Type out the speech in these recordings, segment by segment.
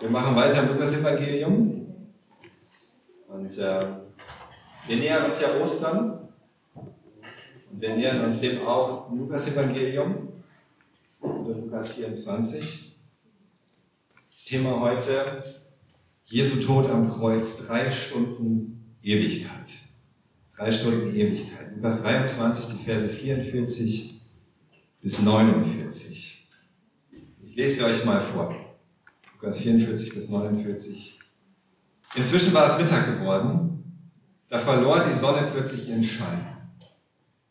Wir machen weiter im Lukas-Evangelium. Und äh, wir nähern uns ja Ostern. Und wir nähern uns dem auch im Lukas-Evangelium. Also Lukas 24. Das Thema heute: Jesu Tod am Kreuz, drei Stunden Ewigkeit. Drei Stunden Ewigkeit. Lukas 23, die Verse 44 bis 49. Ich lese sie euch mal vor. Lukas 44 bis 49. Inzwischen war es Mittag geworden, da verlor die Sonne plötzlich ihren Schein.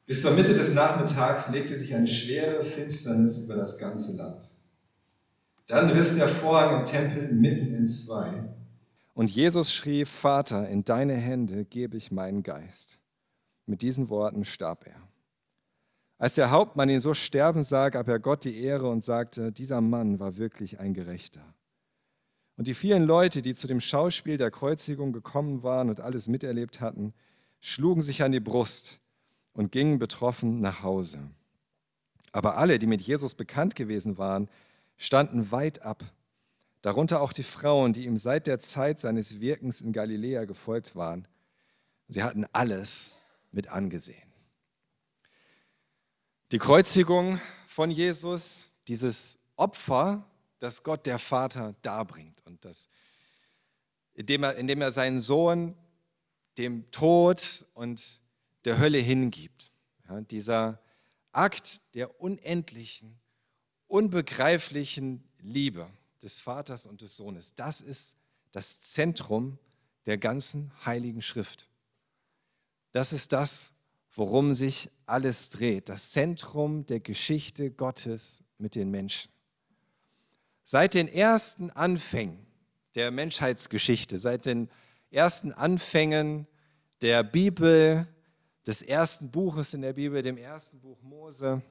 Bis zur Mitte des Nachmittags legte sich eine schwere Finsternis über das ganze Land. Dann riss der Vorhang im Tempel mitten in zwei. Und Jesus schrie, Vater, in deine Hände gebe ich meinen Geist. Mit diesen Worten starb er. Als der Hauptmann ihn so sterben sah, gab er Gott die Ehre und sagte, dieser Mann war wirklich ein Gerechter. Und die vielen Leute, die zu dem Schauspiel der Kreuzigung gekommen waren und alles miterlebt hatten, schlugen sich an die Brust und gingen betroffen nach Hause. Aber alle, die mit Jesus bekannt gewesen waren, standen weit ab, darunter auch die Frauen, die ihm seit der Zeit seines Wirkens in Galiläa gefolgt waren. Sie hatten alles mit angesehen. Die Kreuzigung von Jesus, dieses Opfer, das Gott der Vater darbringt und das, indem er, indem er seinen Sohn dem Tod und der Hölle hingibt. Ja, dieser Akt der unendlichen, unbegreiflichen Liebe des Vaters und des Sohnes, das ist das Zentrum der ganzen heiligen Schrift. Das ist das, worum sich alles dreht, das Zentrum der Geschichte Gottes mit den Menschen. Seit den ersten Anfängen der Menschheitsgeschichte, seit den ersten Anfängen der Bibel, des ersten Buches in der Bibel, dem ersten Buch Mose,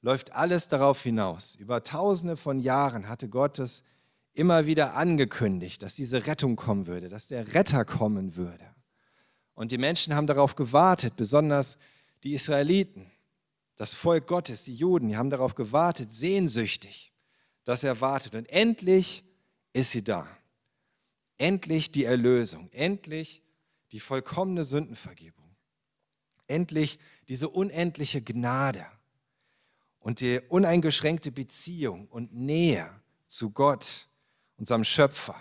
läuft alles darauf hinaus. Über tausende von Jahren hatte Gott es immer wieder angekündigt, dass diese Rettung kommen würde, dass der Retter kommen würde. Und die Menschen haben darauf gewartet, besonders die Israeliten, das Volk Gottes, die Juden, die haben darauf gewartet, sehnsüchtig das erwartet. Und endlich ist sie da. Endlich die Erlösung. Endlich die vollkommene Sündenvergebung. Endlich diese unendliche Gnade und die uneingeschränkte Beziehung und Nähe zu Gott, unserem Schöpfer.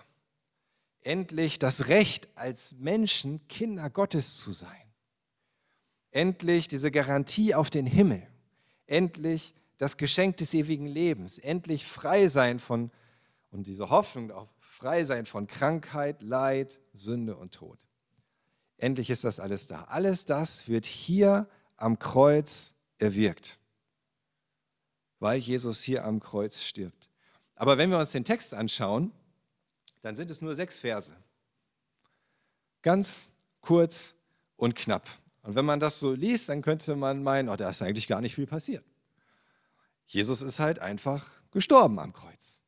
Endlich das Recht, als Menschen Kinder Gottes zu sein. Endlich diese Garantie auf den Himmel. Endlich das Geschenk des ewigen Lebens, endlich frei sein von, und diese Hoffnung auf frei sein von Krankheit, Leid, Sünde und Tod. Endlich ist das alles da. Alles das wird hier am Kreuz erwirkt, weil Jesus hier am Kreuz stirbt. Aber wenn wir uns den Text anschauen, dann sind es nur sechs Verse. Ganz kurz und knapp. Und wenn man das so liest, dann könnte man meinen, oh, da ist eigentlich gar nicht viel passiert. Jesus ist halt einfach gestorben am Kreuz.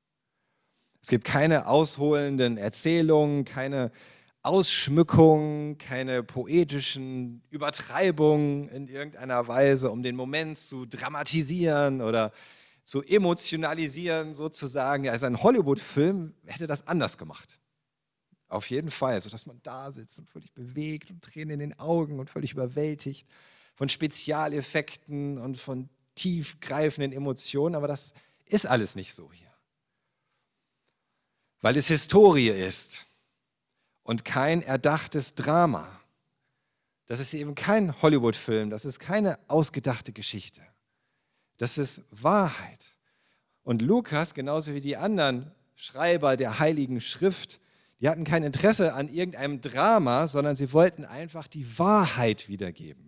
Es gibt keine ausholenden Erzählungen, keine Ausschmückungen, keine poetischen Übertreibungen in irgendeiner Weise, um den Moment zu dramatisieren oder zu emotionalisieren sozusagen. Also ein Hollywood-Film hätte das anders gemacht. Auf jeden Fall, sodass man da sitzt und völlig bewegt und Tränen in den Augen und völlig überwältigt von Spezialeffekten und von tiefgreifenden Emotionen, aber das ist alles nicht so hier. Weil es Historie ist und kein erdachtes Drama. Das ist eben kein Hollywood-Film, das ist keine ausgedachte Geschichte. Das ist Wahrheit. Und Lukas, genauso wie die anderen Schreiber der Heiligen Schrift, die hatten kein Interesse an irgendeinem Drama, sondern sie wollten einfach die Wahrheit wiedergeben.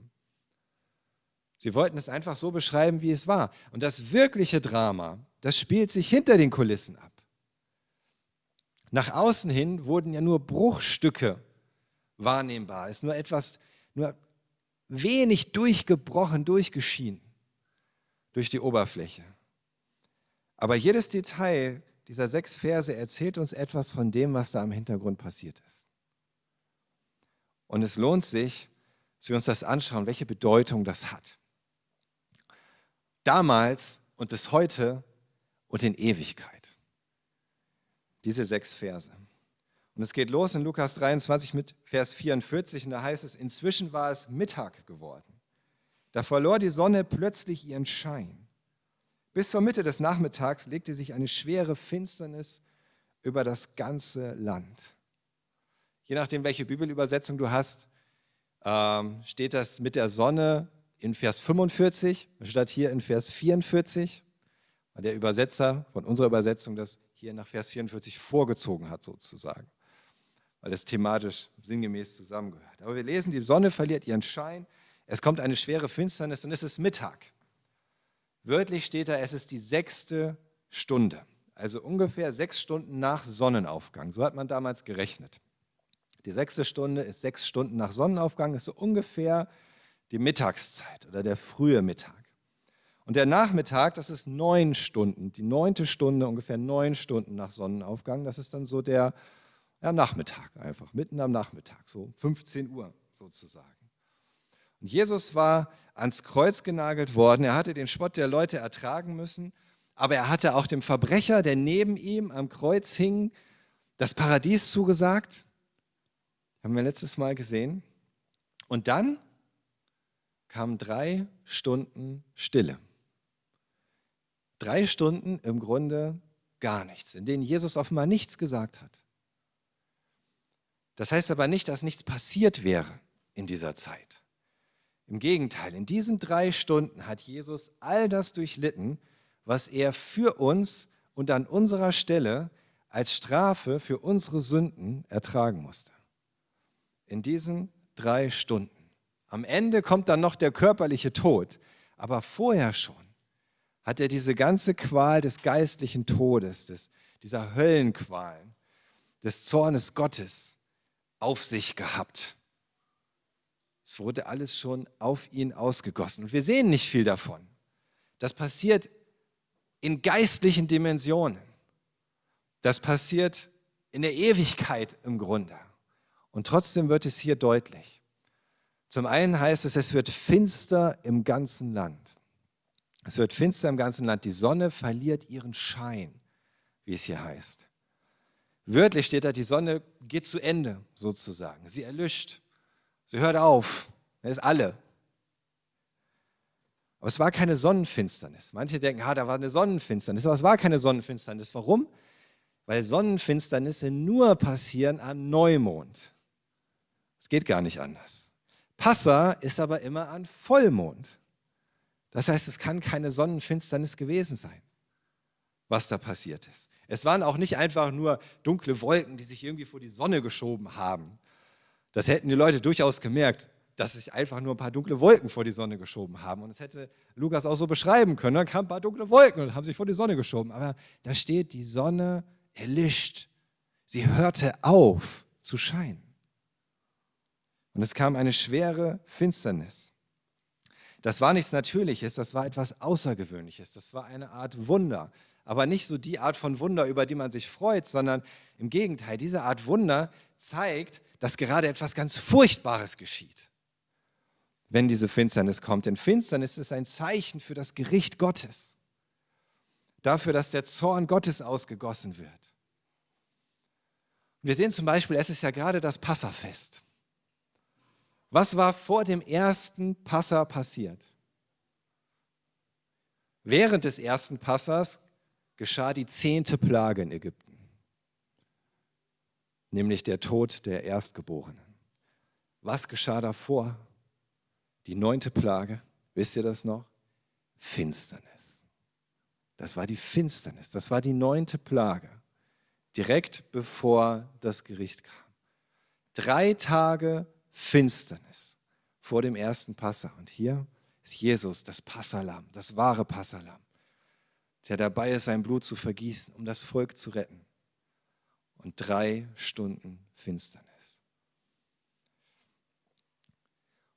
Sie wollten es einfach so beschreiben, wie es war. Und das wirkliche Drama, das spielt sich hinter den Kulissen ab. Nach außen hin wurden ja nur Bruchstücke wahrnehmbar, ist nur etwas, nur wenig durchgebrochen, durchgeschienen durch die Oberfläche. Aber jedes Detail dieser sechs Verse erzählt uns etwas von dem, was da im Hintergrund passiert ist. Und es lohnt sich, dass wir uns das anschauen, welche Bedeutung das hat damals und bis heute und in Ewigkeit. diese sechs Verse. Und es geht los in Lukas 23 mit Vers 44 und da heißt es, inzwischen war es Mittag geworden. Da verlor die Sonne plötzlich ihren Schein. Bis zur Mitte des Nachmittags legte sich eine schwere Finsternis über das ganze Land. Je nachdem, welche Bibelübersetzung du hast, ähm, steht das mit der Sonne in Vers 45 statt hier in Vers 44, weil der Übersetzer von unserer Übersetzung das hier nach Vers 44 vorgezogen hat sozusagen, weil es thematisch sinngemäß zusammengehört. Aber wir lesen, die Sonne verliert ihren Schein, es kommt eine schwere Finsternis und es ist Mittag. Wörtlich steht da, es ist die sechste Stunde, also ungefähr sechs Stunden nach Sonnenaufgang. So hat man damals gerechnet. Die sechste Stunde ist sechs Stunden nach Sonnenaufgang, ist so ungefähr die Mittagszeit oder der frühe Mittag. Und der Nachmittag, das ist neun Stunden, die neunte Stunde, ungefähr neun Stunden nach Sonnenaufgang. Das ist dann so der ja, Nachmittag einfach, mitten am Nachmittag, so 15 Uhr sozusagen. Und Jesus war ans Kreuz genagelt worden. Er hatte den Spott der Leute ertragen müssen, aber er hatte auch dem Verbrecher, der neben ihm am Kreuz hing, das Paradies zugesagt. Haben wir letztes Mal gesehen. Und dann kamen drei Stunden Stille. Drei Stunden im Grunde gar nichts, in denen Jesus offenbar nichts gesagt hat. Das heißt aber nicht, dass nichts passiert wäre in dieser Zeit. Im Gegenteil, in diesen drei Stunden hat Jesus all das durchlitten, was er für uns und an unserer Stelle als Strafe für unsere Sünden ertragen musste. In diesen drei Stunden. Am Ende kommt dann noch der körperliche Tod, aber vorher schon hat er diese ganze Qual des geistlichen Todes, des, dieser Höllenqualen, des Zornes Gottes auf sich gehabt. Es wurde alles schon auf ihn ausgegossen. Und wir sehen nicht viel davon. Das passiert in geistlichen Dimensionen. Das passiert in der Ewigkeit im Grunde. Und trotzdem wird es hier deutlich. Zum einen heißt es, es wird finster im ganzen Land. Es wird finster im ganzen Land. Die Sonne verliert ihren Schein, wie es hier heißt. Wörtlich steht da, die Sonne geht zu Ende sozusagen. Sie erlischt. Sie hört auf. Das ist alle. Aber es war keine Sonnenfinsternis. Manche denken, ah, da war eine Sonnenfinsternis. Aber es war keine Sonnenfinsternis. Warum? Weil Sonnenfinsternisse nur passieren an Neumond. Es geht gar nicht anders. Passa ist aber immer an Vollmond. Das heißt, es kann keine Sonnenfinsternis gewesen sein, was da passiert ist. Es waren auch nicht einfach nur dunkle Wolken, die sich irgendwie vor die Sonne geschoben haben. Das hätten die Leute durchaus gemerkt, dass sich einfach nur ein paar dunkle Wolken vor die Sonne geschoben haben. Und das hätte Lukas auch so beschreiben können. Dann kamen ein paar dunkle Wolken und haben sich vor die Sonne geschoben. Aber da steht, die Sonne erlischt. Sie hörte auf zu scheinen. Und es kam eine schwere Finsternis. Das war nichts Natürliches, das war etwas Außergewöhnliches. Das war eine Art Wunder. Aber nicht so die Art von Wunder, über die man sich freut, sondern im Gegenteil, diese Art Wunder zeigt, dass gerade etwas ganz Furchtbares geschieht, wenn diese Finsternis kommt. Denn Finsternis ist ein Zeichen für das Gericht Gottes, dafür, dass der Zorn Gottes ausgegossen wird. Wir sehen zum Beispiel, es ist ja gerade das Passafest. Was war vor dem ersten Passa passiert? Während des ersten Passas geschah die zehnte Plage in Ägypten nämlich der Tod der Erstgeborenen. Was geschah davor? Die neunte Plage, wisst ihr das noch? Finsternis. Das war die Finsternis, das war die neunte Plage, direkt bevor das Gericht kam. Drei Tage Finsternis vor dem ersten Passa. Und hier ist Jesus, das Passalam, das wahre Passalam, der dabei ist, sein Blut zu vergießen, um das Volk zu retten und drei Stunden Finsternis.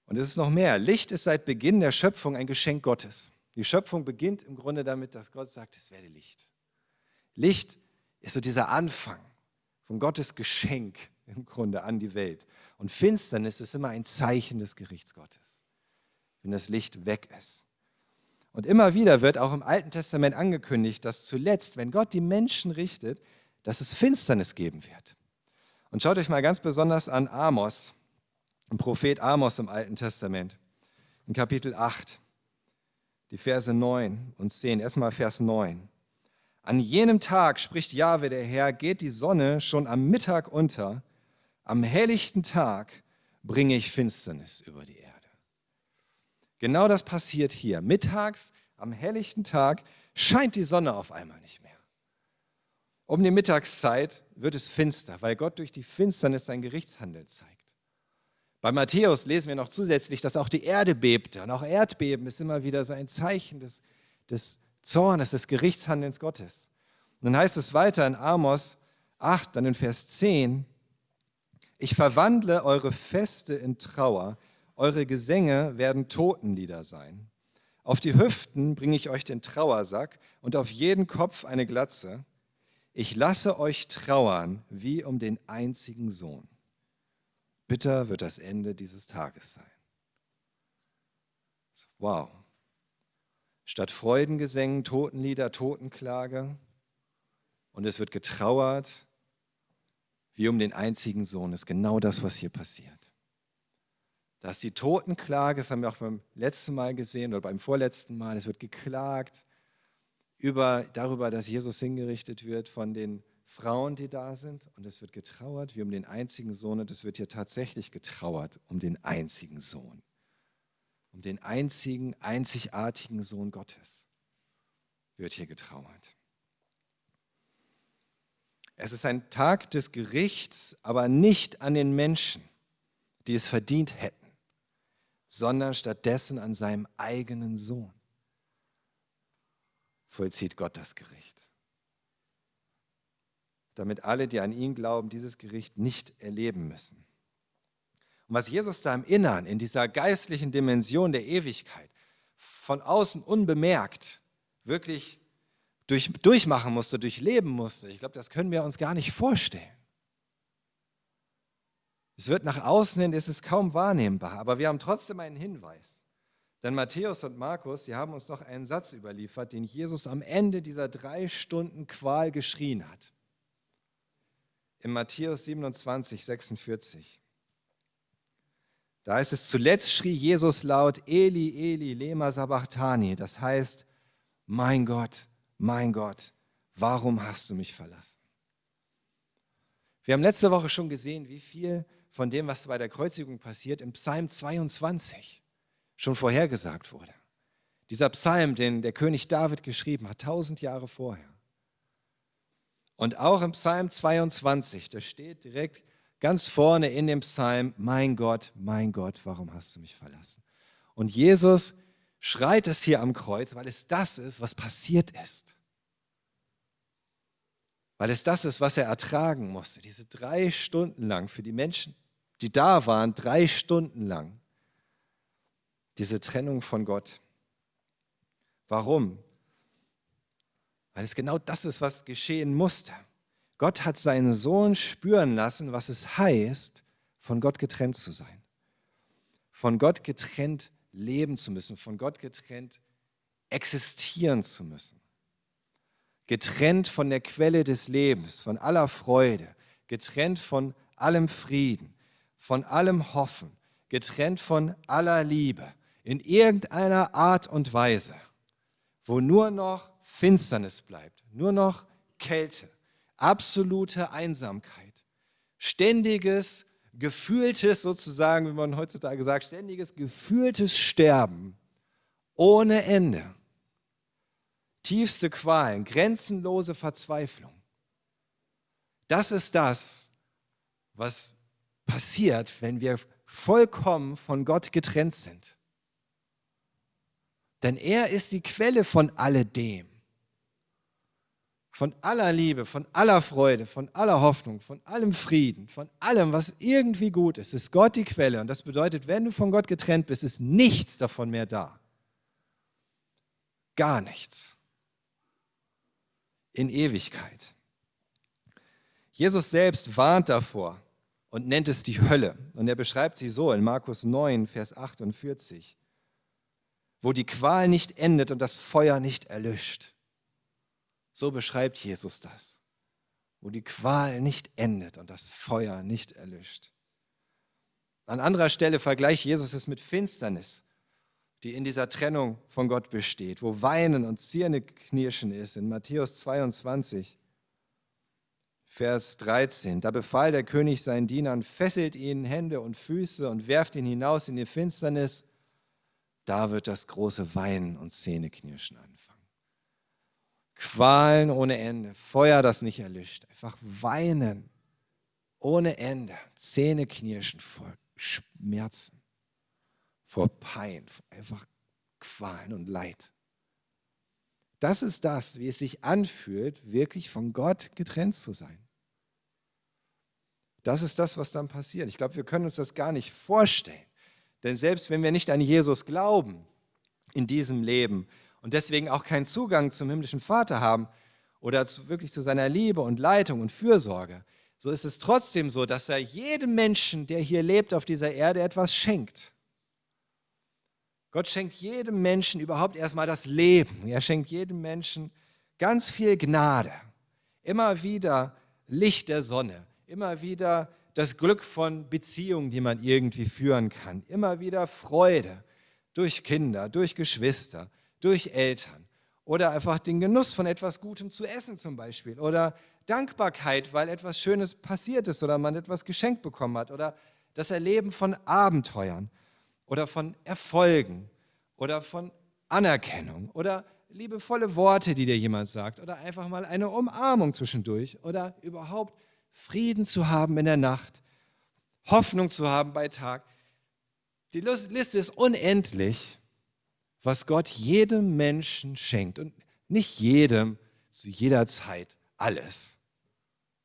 Und es ist noch mehr. Licht ist seit Beginn der Schöpfung ein Geschenk Gottes. Die Schöpfung beginnt im Grunde damit, dass Gott sagt, es werde Licht. Licht ist so dieser Anfang von Gottes Geschenk im Grunde an die Welt. Und Finsternis ist immer ein Zeichen des Gerichts Gottes, wenn das Licht weg ist. Und immer wieder wird auch im Alten Testament angekündigt, dass zuletzt, wenn Gott die Menschen richtet, dass es Finsternis geben wird. Und schaut euch mal ganz besonders an Amos, ein Prophet Amos im Alten Testament, in Kapitel 8, die Verse 9 und 10. Erstmal Vers 9. An jenem Tag, spricht Jahwe der Herr, geht die Sonne schon am Mittag unter, am helllichten Tag bringe ich Finsternis über die Erde. Genau das passiert hier. Mittags, am helllichten Tag, scheint die Sonne auf einmal nicht mehr. Um die Mittagszeit wird es finster, weil Gott durch die Finsternis sein Gerichtshandeln zeigt. Bei Matthäus lesen wir noch zusätzlich, dass auch die Erde bebte. Und auch Erdbeben ist immer wieder so ein Zeichen des, des Zornes, des Gerichtshandelns Gottes. Und dann heißt es weiter in Amos 8, dann in Vers 10, ich verwandle eure Feste in Trauer, eure Gesänge werden Totenlieder sein. Auf die Hüften bringe ich euch den Trauersack und auf jeden Kopf eine Glatze. Ich lasse euch trauern wie um den einzigen Sohn. Bitter wird das Ende dieses Tages sein. Wow. Statt Freudengesängen, Totenlieder, Totenklage. Und es wird getrauert wie um den einzigen Sohn. Ist genau das, was hier passiert. Da ist die Totenklage, das haben wir auch beim letzten Mal gesehen oder beim vorletzten Mal. Es wird geklagt über, darüber, dass Jesus hingerichtet wird von den Frauen, die da sind. Und es wird getrauert wie um den einzigen Sohn. Und es wird hier tatsächlich getrauert um den einzigen Sohn. Um den einzigen, einzigartigen Sohn Gottes wird hier getrauert. Es ist ein Tag des Gerichts, aber nicht an den Menschen, die es verdient hätten sondern stattdessen an seinem eigenen Sohn vollzieht Gott das Gericht. Damit alle, die an ihn glauben, dieses Gericht nicht erleben müssen. Und was Jesus da im Innern, in dieser geistlichen Dimension der Ewigkeit, von außen unbemerkt, wirklich durch, durchmachen musste, durchleben musste, ich glaube, das können wir uns gar nicht vorstellen. Es wird nach außen hin, ist es kaum wahrnehmbar, aber wir haben trotzdem einen Hinweis. Denn Matthäus und Markus, sie haben uns noch einen Satz überliefert, den Jesus am Ende dieser drei Stunden Qual geschrien hat. In Matthäus 27, 46. Da heißt es, zuletzt schrie Jesus laut, Eli, Eli, lema sabachthani. Das heißt, mein Gott, mein Gott, warum hast du mich verlassen? Wir haben letzte Woche schon gesehen, wie viel von dem, was bei der Kreuzigung passiert, im Psalm 22 schon vorhergesagt wurde. Dieser Psalm, den der König David geschrieben hat, tausend Jahre vorher. Und auch im Psalm 22, da steht direkt ganz vorne in dem Psalm, mein Gott, mein Gott, warum hast du mich verlassen? Und Jesus schreit es hier am Kreuz, weil es das ist, was passiert ist weil es das ist, was er ertragen musste. Diese drei Stunden lang für die Menschen, die da waren, drei Stunden lang. Diese Trennung von Gott. Warum? Weil es genau das ist, was geschehen musste. Gott hat seinen Sohn spüren lassen, was es heißt, von Gott getrennt zu sein. Von Gott getrennt leben zu müssen, von Gott getrennt existieren zu müssen. Getrennt von der Quelle des Lebens, von aller Freude, getrennt von allem Frieden, von allem Hoffen, getrennt von aller Liebe, in irgendeiner Art und Weise, wo nur noch Finsternis bleibt, nur noch Kälte, absolute Einsamkeit, ständiges, gefühltes sozusagen, wie man heutzutage sagt, ständiges, gefühltes Sterben ohne Ende tiefste Qualen, grenzenlose Verzweiflung. Das ist das, was passiert, wenn wir vollkommen von Gott getrennt sind. Denn er ist die Quelle von alledem. Von aller Liebe, von aller Freude, von aller Hoffnung, von allem Frieden, von allem, was irgendwie gut ist, ist Gott die Quelle. Und das bedeutet, wenn du von Gott getrennt bist, ist nichts davon mehr da. Gar nichts in Ewigkeit. Jesus selbst warnt davor und nennt es die Hölle. Und er beschreibt sie so in Markus 9, Vers 48, wo die Qual nicht endet und das Feuer nicht erlischt. So beschreibt Jesus das. wo die Qual nicht endet und das Feuer nicht erlischt. An anderer Stelle vergleicht Jesus es mit Finsternis, die in dieser Trennung von Gott besteht, wo Weinen und Zähneknirschen ist, in Matthäus 22, Vers 13. Da befahl der König seinen Dienern, fesselt ihnen Hände und Füße und werft ihn hinaus in die Finsternis. Da wird das große Weinen und Zähneknirschen anfangen. Qualen ohne Ende, Feuer, das nicht erlischt, einfach weinen ohne Ende, Zähne knirschen vor Schmerzen, vor Pein, einfach Qualen und Leid. Das ist das, wie es sich anfühlt, wirklich von Gott getrennt zu sein. Das ist das, was dann passiert. Ich glaube, wir können uns das gar nicht vorstellen. Denn selbst wenn wir nicht an Jesus glauben in diesem Leben, und deswegen auch keinen Zugang zum himmlischen Vater haben oder zu, wirklich zu seiner Liebe und Leitung und Fürsorge, so ist es trotzdem so, dass er jedem Menschen, der hier lebt auf dieser Erde, etwas schenkt. Gott schenkt jedem Menschen überhaupt erstmal das Leben. Er schenkt jedem Menschen ganz viel Gnade. Immer wieder Licht der Sonne. Immer wieder das Glück von Beziehungen, die man irgendwie führen kann. Immer wieder Freude durch Kinder, durch Geschwister, durch Eltern. Oder einfach den Genuss von etwas Gutem zu essen zum Beispiel. Oder Dankbarkeit, weil etwas Schönes passiert ist oder man etwas geschenkt bekommen hat. Oder das Erleben von Abenteuern. Oder von Erfolgen. Oder von Anerkennung. Oder liebevolle Worte, die dir jemand sagt. Oder einfach mal eine Umarmung zwischendurch. Oder überhaupt Frieden zu haben in der Nacht, Hoffnung zu haben bei Tag. Die Liste ist unendlich was Gott jedem Menschen schenkt. Und nicht jedem zu jeder Zeit alles.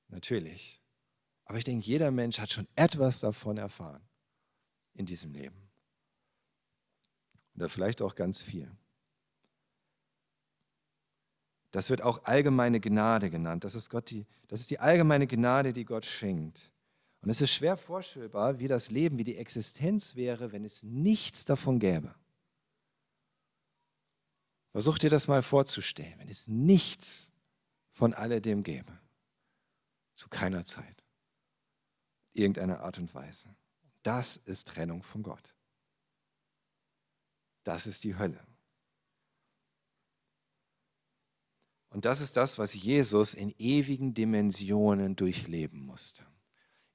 Natürlich. Aber ich denke, jeder Mensch hat schon etwas davon erfahren in diesem Leben. Oder vielleicht auch ganz viel. Das wird auch allgemeine Gnade genannt. Das ist, Gott die, das ist die allgemeine Gnade, die Gott schenkt. Und es ist schwer vorstellbar, wie das Leben, wie die Existenz wäre, wenn es nichts davon gäbe. Versuch dir das mal vorzustellen, wenn es nichts von alledem gäbe. Zu keiner Zeit. Irgendeiner Art und Weise. Das ist Trennung von Gott. Das ist die Hölle. Und das ist das, was Jesus in ewigen Dimensionen durchleben musste.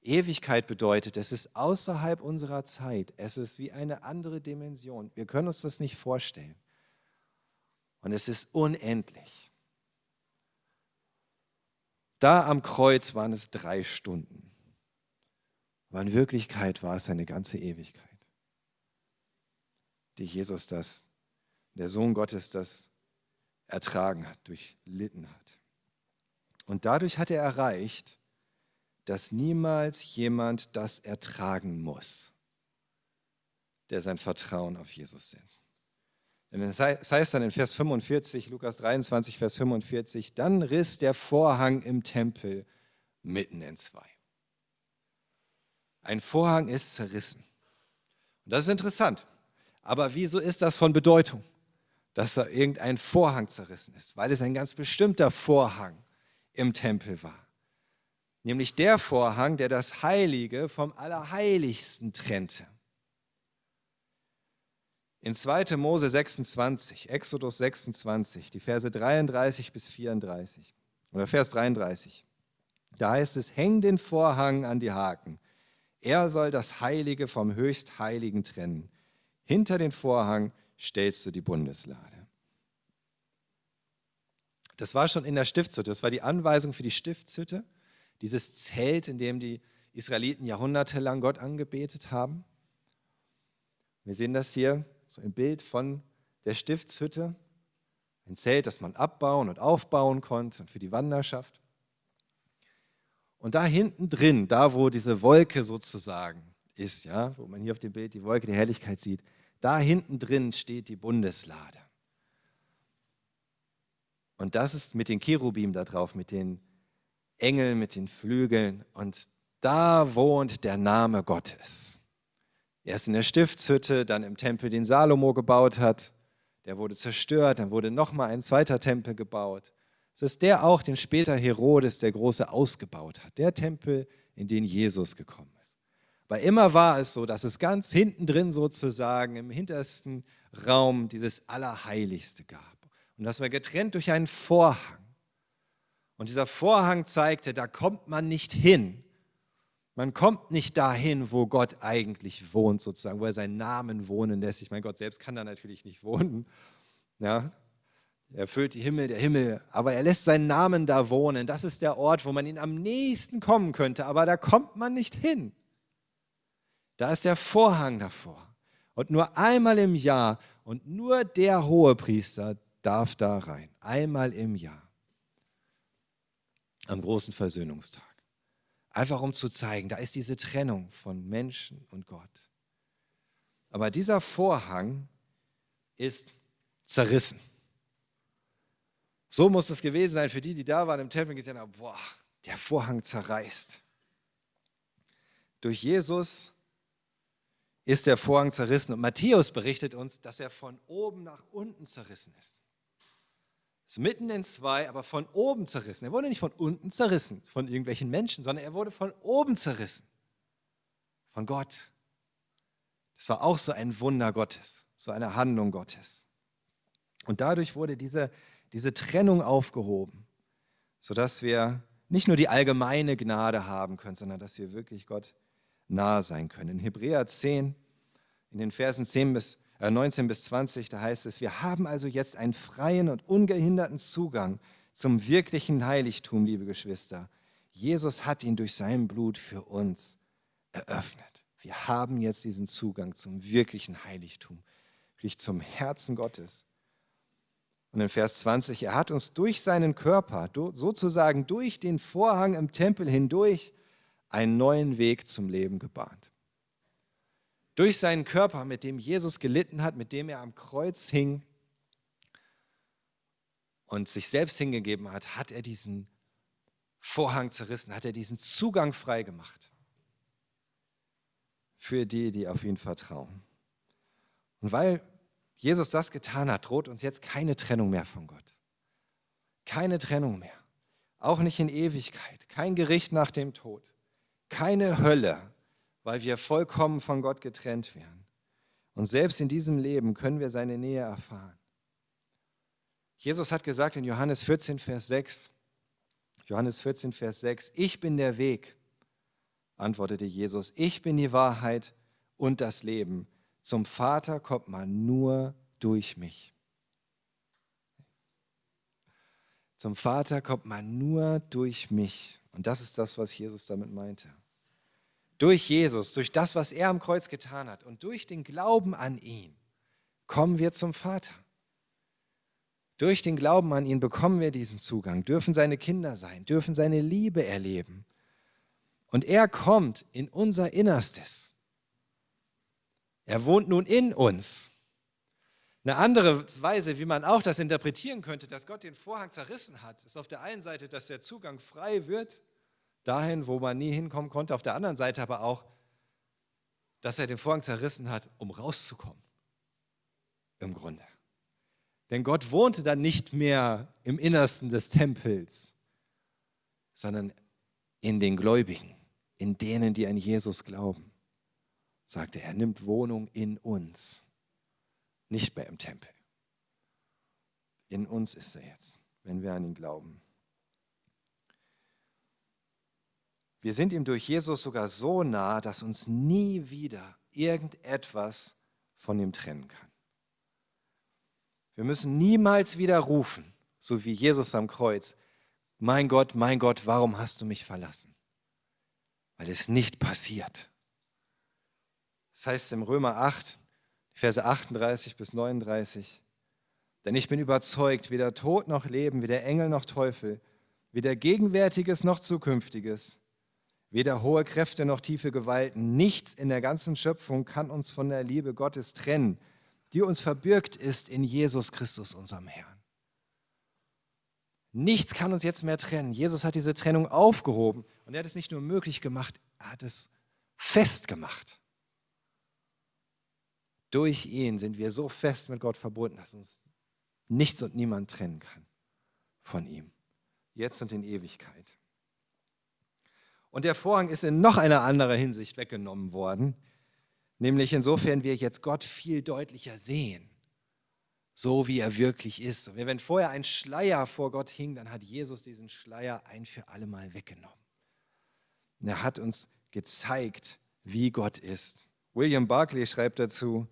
Ewigkeit bedeutet, es ist außerhalb unserer Zeit. Es ist wie eine andere Dimension. Wir können uns das nicht vorstellen. Und es ist unendlich. Da am Kreuz waren es drei Stunden. Aber in Wirklichkeit war es eine ganze Ewigkeit, die Jesus das, der Sohn Gottes, das ertragen hat, durchlitten hat. Und dadurch hat er erreicht, dass niemals jemand das ertragen muss, der sein Vertrauen auf Jesus setzt. Es heißt dann in Vers 45, Lukas 23, Vers 45, dann riss der Vorhang im Tempel mitten in zwei. Ein Vorhang ist zerrissen. Und das ist interessant. Aber wieso ist das von Bedeutung, dass da irgendein Vorhang zerrissen ist? Weil es ein ganz bestimmter Vorhang im Tempel war. Nämlich der Vorhang, der das Heilige vom Allerheiligsten trennte. In 2. Mose 26, Exodus 26, die Verse 33 bis 34 oder Vers 33, da heißt es, häng den Vorhang an die Haken. Er soll das Heilige vom Höchstheiligen trennen. Hinter den Vorhang stellst du die Bundeslade. Das war schon in der Stiftshütte. Das war die Anweisung für die Stiftshütte, dieses Zelt, in dem die Israeliten jahrhundertelang Gott angebetet haben. Wir sehen das hier so ein Bild von der Stiftshütte, ein Zelt, das man abbauen und aufbauen konnte für die Wanderschaft. Und da hinten drin, da wo diese Wolke sozusagen ist, ja, wo man hier auf dem Bild die Wolke der Herrlichkeit sieht, da hinten drin steht die Bundeslade. Und das ist mit den Cherubim da drauf, mit den Engeln, mit den Flügeln. Und da wohnt der Name Gottes. Erst in der Stiftshütte, dann im Tempel, den Salomo gebaut hat. Der wurde zerstört, dann wurde nochmal ein zweiter Tempel gebaut. Es ist der auch, den später Herodes der Große ausgebaut hat. Der Tempel, in den Jesus gekommen ist. Weil immer war es so, dass es ganz hinten drin sozusagen im hintersten Raum dieses Allerheiligste gab. Und das war getrennt durch einen Vorhang. Und dieser Vorhang zeigte, da kommt man nicht hin. Man kommt nicht dahin, wo Gott eigentlich wohnt, sozusagen, wo er seinen Namen wohnen lässt. Ich meine, Gott selbst kann da natürlich nicht wohnen. Ja, er erfüllt die Himmel, der Himmel, aber er lässt seinen Namen da wohnen. Das ist der Ort, wo man ihn am nächsten kommen könnte, aber da kommt man nicht hin. Da ist der Vorhang davor. Und nur einmal im Jahr und nur der Hohepriester darf da rein. Einmal im Jahr. Am großen Versöhnungstag. Einfach um zu zeigen, da ist diese Trennung von Menschen und Gott. Aber dieser Vorhang ist zerrissen. So muss es gewesen sein für die, die da waren im Tempel und gesehen haben, boah, der Vorhang zerreißt. Durch Jesus ist der Vorhang zerrissen und Matthäus berichtet uns, dass er von oben nach unten zerrissen ist. Mitten in zwei, aber von oben zerrissen. Er wurde nicht von unten zerrissen, von irgendwelchen Menschen, sondern er wurde von oben zerrissen. Von Gott. Das war auch so ein Wunder Gottes, so eine Handlung Gottes. Und dadurch wurde diese diese Trennung aufgehoben, sodass wir nicht nur die allgemeine Gnade haben können, sondern dass wir wirklich Gott nahe sein können. In Hebräer 10, in den Versen 10 bis, 19 bis 20, da heißt es, wir haben also jetzt einen freien und ungehinderten Zugang zum wirklichen Heiligtum, liebe Geschwister. Jesus hat ihn durch sein Blut für uns eröffnet. Wir haben jetzt diesen Zugang zum wirklichen Heiligtum, wirklich zum Herzen Gottes. Und in Vers 20, er hat uns durch seinen Körper, sozusagen durch den Vorhang im Tempel hindurch, einen neuen Weg zum Leben gebahnt. Durch seinen Körper, mit dem Jesus gelitten hat, mit dem er am Kreuz hing und sich selbst hingegeben hat, hat er diesen Vorhang zerrissen, hat er diesen Zugang frei gemacht für die, die auf ihn vertrauen. Und weil Jesus das getan hat, droht uns jetzt keine Trennung mehr von Gott. Keine Trennung mehr. Auch nicht in Ewigkeit. Kein Gericht nach dem Tod. Keine Hölle, weil wir vollkommen von Gott getrennt werden. Und selbst in diesem Leben können wir seine Nähe erfahren. Jesus hat gesagt in Johannes 14, Vers 6, Johannes 14, Vers 6, ich bin der Weg, antwortete Jesus, ich bin die Wahrheit und das Leben. Zum Vater kommt man nur durch mich. Zum Vater kommt man nur durch mich. Und das ist das, was Jesus damit meinte. Durch Jesus, durch das, was er am Kreuz getan hat und durch den Glauben an ihn kommen wir zum Vater. Durch den Glauben an ihn bekommen wir diesen Zugang, dürfen seine Kinder sein, dürfen seine Liebe erleben. Und er kommt in unser Innerstes. Er wohnt nun in uns. Eine andere Weise, wie man auch das interpretieren könnte, dass Gott den Vorhang zerrissen hat, ist auf der einen Seite, dass der Zugang frei wird, dahin, wo man nie hinkommen konnte, auf der anderen Seite aber auch, dass er den Vorhang zerrissen hat, um rauszukommen. Im Grunde. Denn Gott wohnte dann nicht mehr im Innersten des Tempels, sondern in den Gläubigen, in denen, die an Jesus glauben sagte er, nimmt Wohnung in uns, nicht mehr im Tempel. In uns ist er jetzt, wenn wir an ihn glauben. Wir sind ihm durch Jesus sogar so nah, dass uns nie wieder irgendetwas von ihm trennen kann. Wir müssen niemals wieder rufen, so wie Jesus am Kreuz, mein Gott, mein Gott, warum hast du mich verlassen? Weil es nicht passiert. Das heißt im Römer 8, Verse 38 bis 39. Denn ich bin überzeugt, weder Tod noch Leben, weder Engel noch Teufel, weder Gegenwärtiges noch Zukünftiges, weder hohe Kräfte noch tiefe Gewalten, nichts in der ganzen Schöpfung kann uns von der Liebe Gottes trennen, die uns verbürgt ist in Jesus Christus, unserem Herrn. Nichts kann uns jetzt mehr trennen. Jesus hat diese Trennung aufgehoben und er hat es nicht nur möglich gemacht, er hat es festgemacht. Durch ihn sind wir so fest mit Gott verbunden, dass uns nichts und niemand trennen kann von ihm. jetzt und in Ewigkeit. Und der Vorhang ist in noch einer anderen Hinsicht weggenommen worden, nämlich insofern wir jetzt Gott viel deutlicher sehen, so wie er wirklich ist. Und wenn vorher ein Schleier vor Gott hing, dann hat Jesus diesen Schleier ein für alle Mal weggenommen. Und er hat uns gezeigt, wie Gott ist. William Barclay schreibt dazu,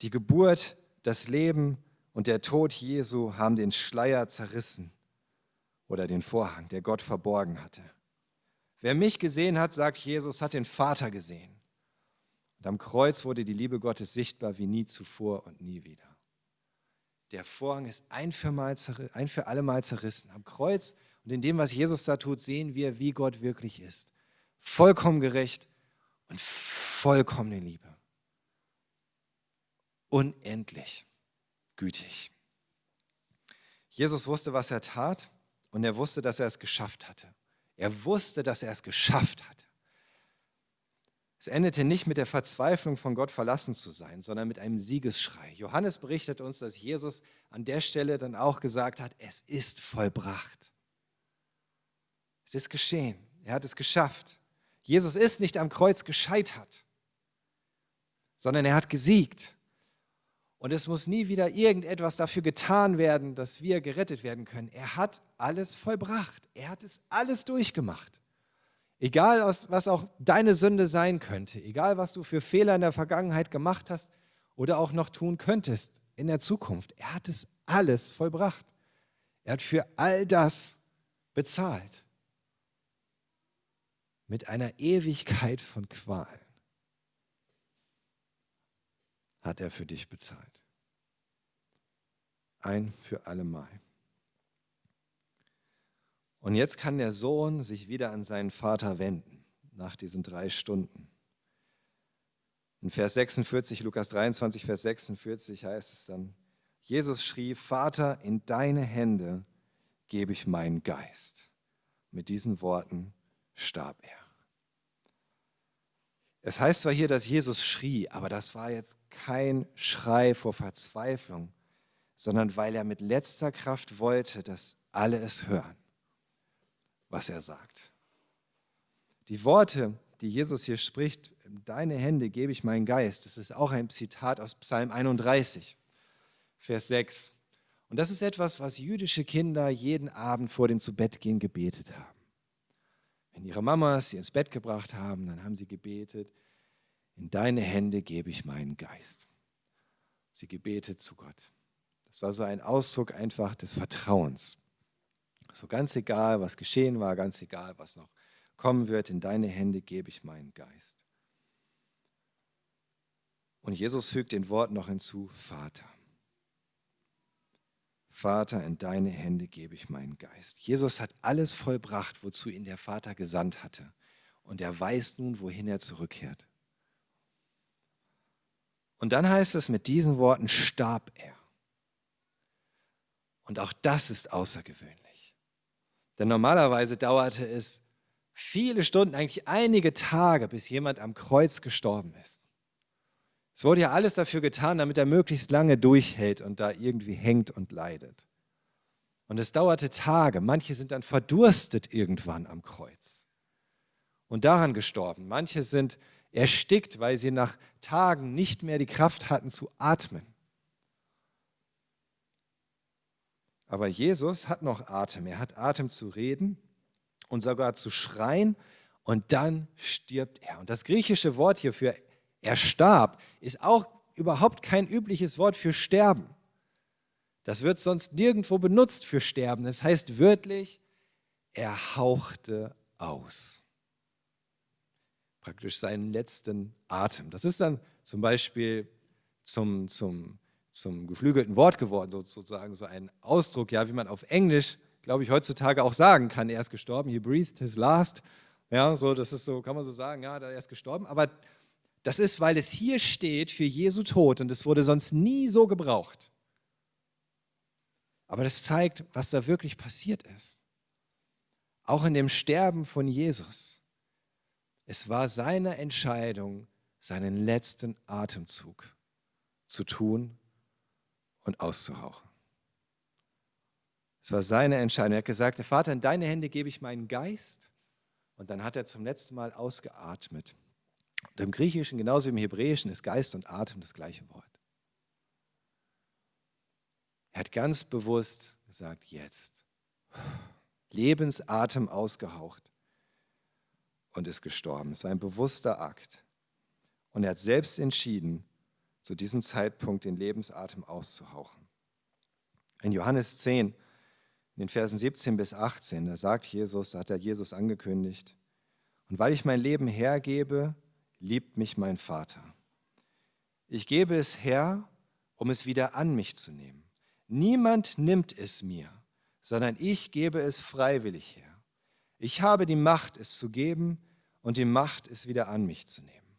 die Geburt, das Leben und der Tod Jesu haben den Schleier zerrissen oder den Vorhang, der Gott verborgen hatte. Wer mich gesehen hat, sagt Jesus, hat den Vater gesehen. Und am Kreuz wurde die Liebe Gottes sichtbar wie nie zuvor und nie wieder. Der Vorhang ist ein für, mal, ein für alle Mal zerrissen. Am Kreuz und in dem, was Jesus da tut, sehen wir, wie Gott wirklich ist. Vollkommen gerecht und vollkommene Liebe. Unendlich gütig. Jesus wusste, was er tat und er wusste, dass er es geschafft hatte. Er wusste, dass er es geschafft hatte. Es endete nicht mit der Verzweiflung, von Gott verlassen zu sein, sondern mit einem Siegesschrei. Johannes berichtet uns, dass Jesus an der Stelle dann auch gesagt hat, es ist vollbracht. Es ist geschehen. Er hat es geschafft. Jesus ist nicht am Kreuz gescheitert, sondern er hat gesiegt. Und es muss nie wieder irgendetwas dafür getan werden, dass wir gerettet werden können. Er hat alles vollbracht. Er hat es alles durchgemacht. Egal, was auch deine Sünde sein könnte, egal, was du für Fehler in der Vergangenheit gemacht hast oder auch noch tun könntest in der Zukunft, er hat es alles vollbracht. Er hat für all das bezahlt. Mit einer Ewigkeit von Qualen hat er für dich bezahlt. Ein für alle Mal. Und jetzt kann der Sohn sich wieder an seinen Vater wenden, nach diesen drei Stunden. In Vers 46, Lukas 23, Vers 46 heißt es dann, Jesus schrie, Vater, in deine Hände gebe ich meinen Geist. Mit diesen Worten starb er. Es heißt zwar hier, dass Jesus schrie, aber das war jetzt kein Schrei vor Verzweiflung, sondern weil er mit letzter Kraft wollte, dass alle es hören, was er sagt. Die Worte, die Jesus hier spricht, in deine Hände gebe ich meinen Geist, das ist auch ein Zitat aus Psalm 31, Vers 6. Und das ist etwas, was jüdische Kinder jeden Abend vor dem Zubettgehen gebetet haben. Wenn ihre Mamas sie ins Bett gebracht haben, dann haben sie gebetet, in deine Hände gebe ich meinen Geist. Sie gebetet zu Gott. Das war so ein Ausdruck einfach des Vertrauens. So ganz egal, was geschehen war, ganz egal, was noch kommen wird, in deine Hände gebe ich meinen Geist. Und Jesus fügt den Wort noch hinzu, Vater. Vater, in deine Hände gebe ich meinen Geist. Jesus hat alles vollbracht, wozu ihn der Vater gesandt hatte. Und er weiß nun, wohin er zurückkehrt. Und dann heißt es, mit diesen Worten starb er. Und auch das ist außergewöhnlich. Denn normalerweise dauerte es viele Stunden, eigentlich einige Tage, bis jemand am Kreuz gestorben ist. Es wurde ja alles dafür getan, damit er möglichst lange durchhält und da irgendwie hängt und leidet. Und es dauerte Tage. Manche sind dann verdurstet irgendwann am Kreuz und daran gestorben. Manche sind erstickt, weil sie nach Tagen nicht mehr die Kraft hatten zu atmen. Aber Jesus hat noch Atem. Er hat Atem zu reden und sogar zu schreien und dann stirbt er. Und das griechische Wort hier für er starb, ist auch überhaupt kein übliches Wort für sterben. Das wird sonst nirgendwo benutzt für sterben. Das heißt wörtlich, er hauchte aus. Praktisch seinen letzten Atem. Das ist dann zum Beispiel zum, zum, zum geflügelten Wort geworden, sozusagen so ein Ausdruck, ja, wie man auf Englisch, glaube ich, heutzutage auch sagen kann. Er ist gestorben, he breathed his last. Ja, so, das ist so, kann man so sagen, ja, er ist gestorben. Aber das ist, weil es hier steht für Jesu Tod und es wurde sonst nie so gebraucht. Aber das zeigt, was da wirklich passiert ist. Auch in dem Sterben von Jesus. Es war seine Entscheidung, seinen letzten Atemzug zu tun und auszuhauchen. Es war seine Entscheidung. Er hat gesagt, Vater, in deine Hände gebe ich meinen Geist. Und dann hat er zum letzten Mal ausgeatmet. Und im Griechischen genauso wie im Hebräischen ist Geist und Atem das gleiche Wort. Er hat ganz bewusst gesagt, jetzt. Lebensatem ausgehaucht und ist gestorben. Es war ein bewusster Akt. Und er hat selbst entschieden, zu diesem Zeitpunkt den Lebensatem auszuhauchen. In Johannes 10, in den Versen 17 bis 18, da sagt Jesus, da hat er Jesus angekündigt, und weil ich mein Leben hergebe, liebt mich mein Vater. Ich gebe es her, um es wieder an mich zu nehmen. Niemand nimmt es mir, sondern ich gebe es freiwillig her. Ich habe die Macht, es zu geben und die Macht, es wieder an mich zu nehmen.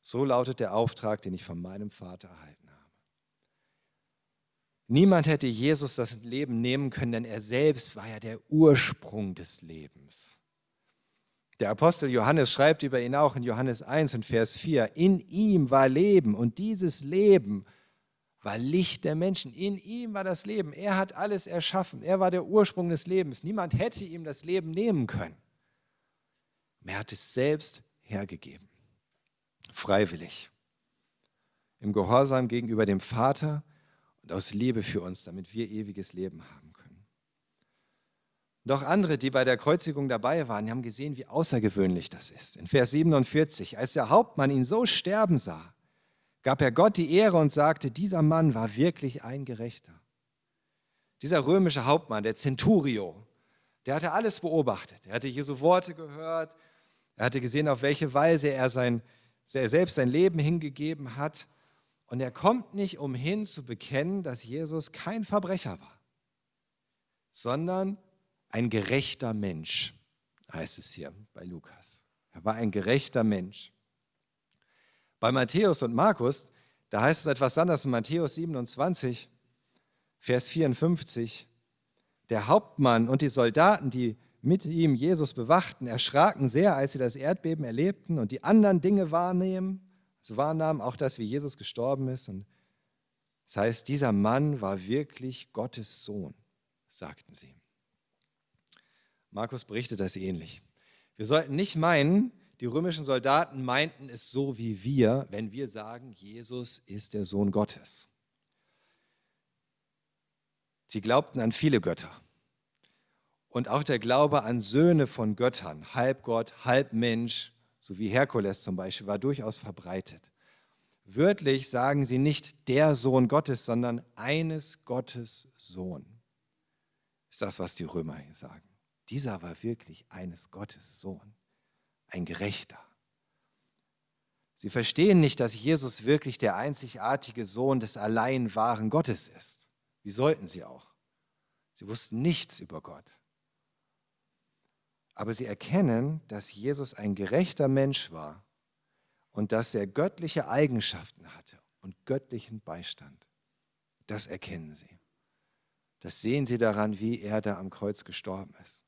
So lautet der Auftrag, den ich von meinem Vater erhalten habe. Niemand hätte Jesus das Leben nehmen können, denn er selbst war ja der Ursprung des Lebens. Der Apostel Johannes schreibt über ihn auch in Johannes 1 und Vers 4, in ihm war Leben und dieses Leben war Licht der Menschen. In ihm war das Leben. Er hat alles erschaffen. Er war der Ursprung des Lebens. Niemand hätte ihm das Leben nehmen können. Er hat es selbst hergegeben freiwillig. Im Gehorsam gegenüber dem Vater und aus Liebe für uns, damit wir ewiges Leben haben. Doch andere, die bei der Kreuzigung dabei waren, haben gesehen, wie außergewöhnlich das ist. In Vers 47, als der Hauptmann ihn so sterben sah, gab er Gott die Ehre und sagte, dieser Mann war wirklich ein Gerechter. Dieser römische Hauptmann, der Centurio, der hatte alles beobachtet. Er hatte Jesu Worte gehört, er hatte gesehen, auf welche Weise er sein er selbst sein Leben hingegeben hat. Und er kommt nicht umhin zu bekennen, dass Jesus kein Verbrecher war, sondern ein gerechter Mensch, heißt es hier bei Lukas. Er war ein gerechter Mensch. Bei Matthäus und Markus, da heißt es etwas anderes in Matthäus 27, Vers 54. Der Hauptmann und die Soldaten, die mit ihm Jesus bewachten, erschraken sehr, als sie das Erdbeben erlebten und die anderen Dinge wahrnehmen, also wahrnahmen, auch das, wie Jesus gestorben ist. Und das heißt, dieser Mann war wirklich Gottes Sohn, sagten sie. Markus berichtet das ähnlich. Wir sollten nicht meinen, die römischen Soldaten meinten es so wie wir, wenn wir sagen, Jesus ist der Sohn Gottes. Sie glaubten an viele Götter. Und auch der Glaube an Söhne von Göttern, halb Gott, halb Mensch, so wie Herkules zum Beispiel, war durchaus verbreitet. Wörtlich sagen sie nicht der Sohn Gottes, sondern eines Gottes Sohn. Ist das, was die Römer hier sagen. Dieser war wirklich eines Gottes Sohn, ein Gerechter. Sie verstehen nicht, dass Jesus wirklich der einzigartige Sohn des allein wahren Gottes ist. Wie sollten sie auch? Sie wussten nichts über Gott. Aber sie erkennen, dass Jesus ein gerechter Mensch war und dass er göttliche Eigenschaften hatte und göttlichen Beistand. Das erkennen sie. Das sehen sie daran, wie er da am Kreuz gestorben ist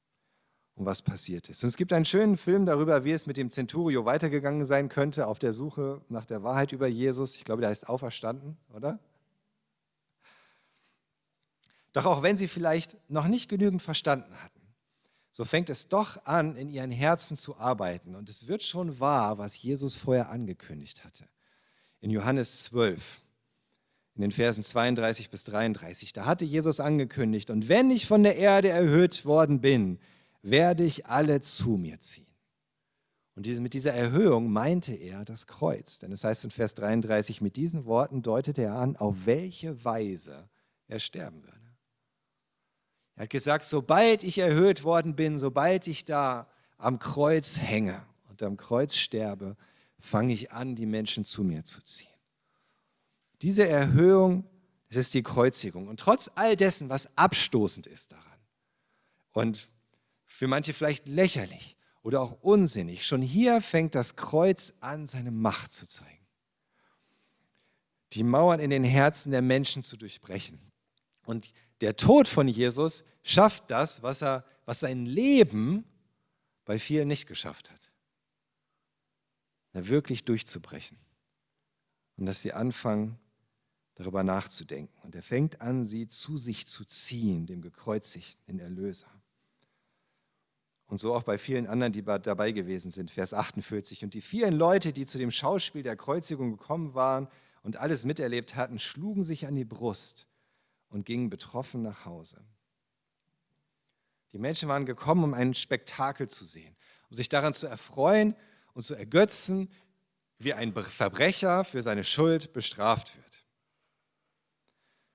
und was passiert ist. Und es gibt einen schönen Film darüber, wie es mit dem Centurio weitergegangen sein könnte, auf der Suche nach der Wahrheit über Jesus. Ich glaube, der heißt Auferstanden, oder? Doch auch wenn sie vielleicht noch nicht genügend verstanden hatten, so fängt es doch an, in ihren Herzen zu arbeiten. Und es wird schon wahr, was Jesus vorher angekündigt hatte. In Johannes 12, in den Versen 32 bis 33, da hatte Jesus angekündigt, und wenn ich von der Erde erhöht worden bin, werde ich alle zu mir ziehen. Und mit dieser Erhöhung meinte er das Kreuz. Denn es heißt in Vers 33, mit diesen Worten deutete er an, auf welche Weise er sterben würde. Er hat gesagt, sobald ich erhöht worden bin, sobald ich da am Kreuz hänge und am Kreuz sterbe, fange ich an, die Menschen zu mir zu ziehen. Diese Erhöhung, das ist die Kreuzigung. Und trotz all dessen, was abstoßend ist daran und für manche vielleicht lächerlich oder auch unsinnig, schon hier fängt das Kreuz an, seine Macht zu zeigen. Die Mauern in den Herzen der Menschen zu durchbrechen. Und der Tod von Jesus schafft das, was, er, was sein Leben bei vielen nicht geschafft hat. Da wirklich durchzubrechen. Und dass sie anfangen, darüber nachzudenken. Und er fängt an, sie zu sich zu ziehen, dem gekreuzigten, den Erlöser. Und so auch bei vielen anderen, die dabei gewesen sind, Vers 48. Und die vielen Leute, die zu dem Schauspiel der Kreuzigung gekommen waren und alles miterlebt hatten, schlugen sich an die Brust und gingen betroffen nach Hause. Die Menschen waren gekommen, um ein Spektakel zu sehen, um sich daran zu erfreuen und zu ergötzen, wie ein Verbrecher für seine Schuld bestraft wird.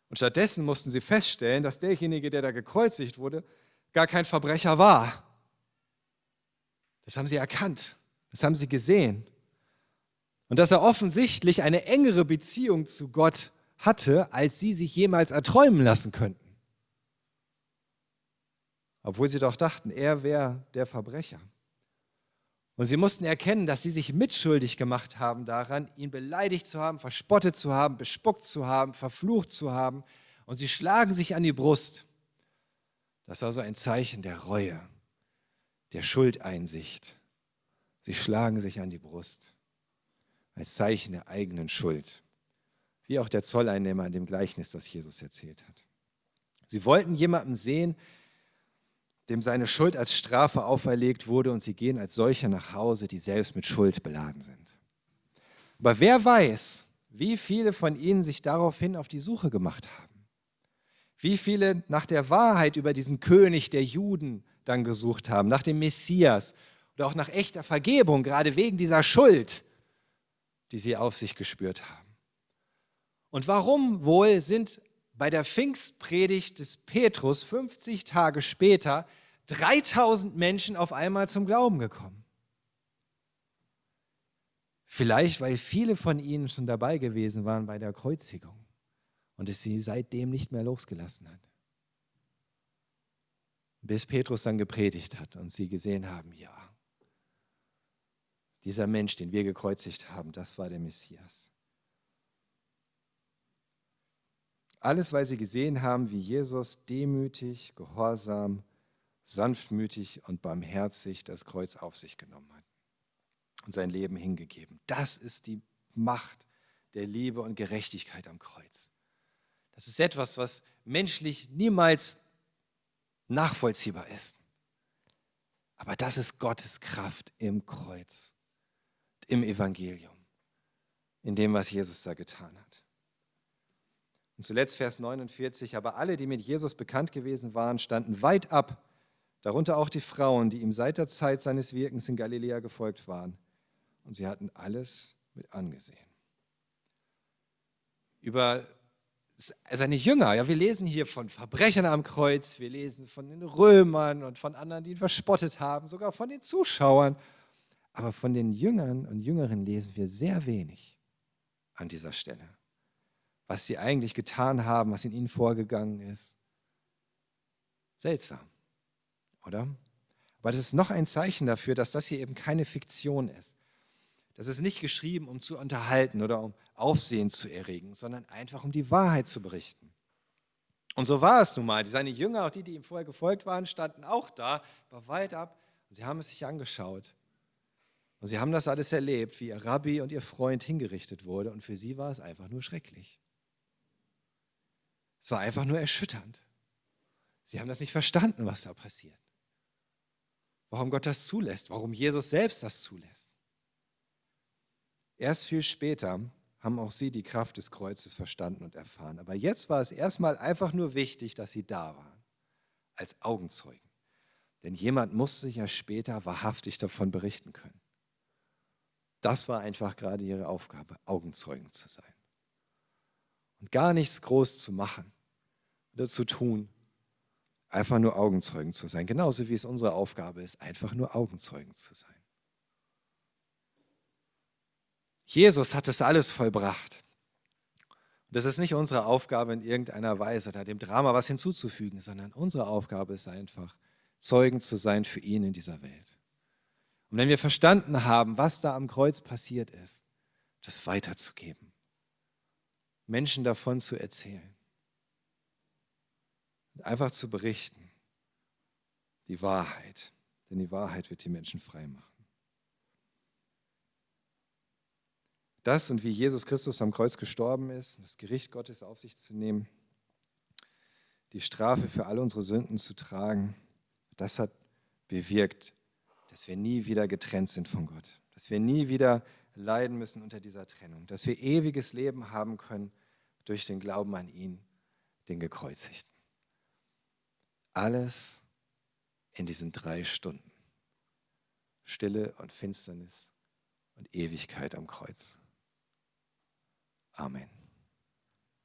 Und stattdessen mussten sie feststellen, dass derjenige, der da gekreuzigt wurde, gar kein Verbrecher war, das haben sie erkannt, das haben sie gesehen. Und dass er offensichtlich eine engere Beziehung zu Gott hatte, als sie sich jemals erträumen lassen könnten. Obwohl sie doch dachten, er wäre der Verbrecher. Und sie mussten erkennen, dass sie sich mitschuldig gemacht haben daran, ihn beleidigt zu haben, verspottet zu haben, bespuckt zu haben, verflucht zu haben. Und sie schlagen sich an die Brust. Das war so ein Zeichen der Reue der Schuldeinsicht. Sie schlagen sich an die Brust als Zeichen der eigenen Schuld, wie auch der Zolleinnehmer in dem Gleichnis, das Jesus erzählt hat. Sie wollten jemanden sehen, dem seine Schuld als Strafe auferlegt wurde und sie gehen als solche nach Hause, die selbst mit Schuld beladen sind. Aber wer weiß, wie viele von ihnen sich daraufhin auf die Suche gemacht haben? Wie viele nach der Wahrheit über diesen König der Juden dann gesucht haben, nach dem Messias oder auch nach echter Vergebung, gerade wegen dieser Schuld, die sie auf sich gespürt haben. Und warum wohl sind bei der Pfingstpredigt des Petrus 50 Tage später 3000 Menschen auf einmal zum Glauben gekommen? Vielleicht, weil viele von ihnen schon dabei gewesen waren bei der Kreuzigung und es sie seitdem nicht mehr losgelassen hat bis Petrus dann gepredigt hat und sie gesehen haben, ja, dieser Mensch, den wir gekreuzigt haben, das war der Messias. Alles, weil sie gesehen haben, wie Jesus demütig, gehorsam, sanftmütig und barmherzig das Kreuz auf sich genommen hat und sein Leben hingegeben. Das ist die Macht der Liebe und Gerechtigkeit am Kreuz. Das ist etwas, was menschlich niemals nachvollziehbar ist. Aber das ist Gottes Kraft im Kreuz, im Evangelium, in dem, was Jesus da getan hat. Und zuletzt Vers 49, aber alle, die mit Jesus bekannt gewesen waren, standen weit ab, darunter auch die Frauen, die ihm seit der Zeit seines Wirkens in Galiläa gefolgt waren. Und sie hatten alles mit angesehen. Über seine Jünger. Ja, wir lesen hier von Verbrechern am Kreuz, wir lesen von den Römern und von anderen, die ihn verspottet haben, sogar von den Zuschauern. Aber von den Jüngern und Jüngeren lesen wir sehr wenig an dieser Stelle. Was sie eigentlich getan haben, was in ihnen vorgegangen ist. Seltsam, oder? Aber das ist noch ein Zeichen dafür, dass das hier eben keine Fiktion ist. Das ist nicht geschrieben, um zu unterhalten oder um Aufsehen zu erregen, sondern einfach um die Wahrheit zu berichten. Und so war es nun mal. Seine Jünger, auch die, die ihm vorher gefolgt waren, standen auch da, war weit ab und sie haben es sich angeschaut. Und sie haben das alles erlebt, wie ihr Rabbi und ihr Freund hingerichtet wurde. Und für sie war es einfach nur schrecklich. Es war einfach nur erschütternd. Sie haben das nicht verstanden, was da passiert. Warum Gott das zulässt, warum Jesus selbst das zulässt. Erst viel später haben auch sie die Kraft des Kreuzes verstanden und erfahren. Aber jetzt war es erstmal einfach nur wichtig, dass sie da waren, als Augenzeugen. Denn jemand musste ja später wahrhaftig davon berichten können. Das war einfach gerade ihre Aufgabe, Augenzeugen zu sein. Und gar nichts groß zu machen oder zu tun, einfach nur Augenzeugen zu sein. Genauso wie es unsere Aufgabe ist, einfach nur Augenzeugen zu sein. Jesus hat das alles vollbracht. Und das ist nicht unsere Aufgabe in irgendeiner Weise, da dem Drama was hinzuzufügen, sondern unsere Aufgabe ist einfach, Zeugen zu sein für ihn in dieser Welt. Und wenn wir verstanden haben, was da am Kreuz passiert ist, das weiterzugeben, Menschen davon zu erzählen, einfach zu berichten, die Wahrheit, denn die Wahrheit wird die Menschen frei machen. Das und wie Jesus Christus am Kreuz gestorben ist, das Gericht Gottes auf sich zu nehmen, die Strafe für all unsere Sünden zu tragen, das hat bewirkt, dass wir nie wieder getrennt sind von Gott, dass wir nie wieder leiden müssen unter dieser Trennung, dass wir ewiges Leben haben können durch den Glauben an ihn, den Gekreuzigten. Alles in diesen drei Stunden. Stille und Finsternis und Ewigkeit am Kreuz. 아멘.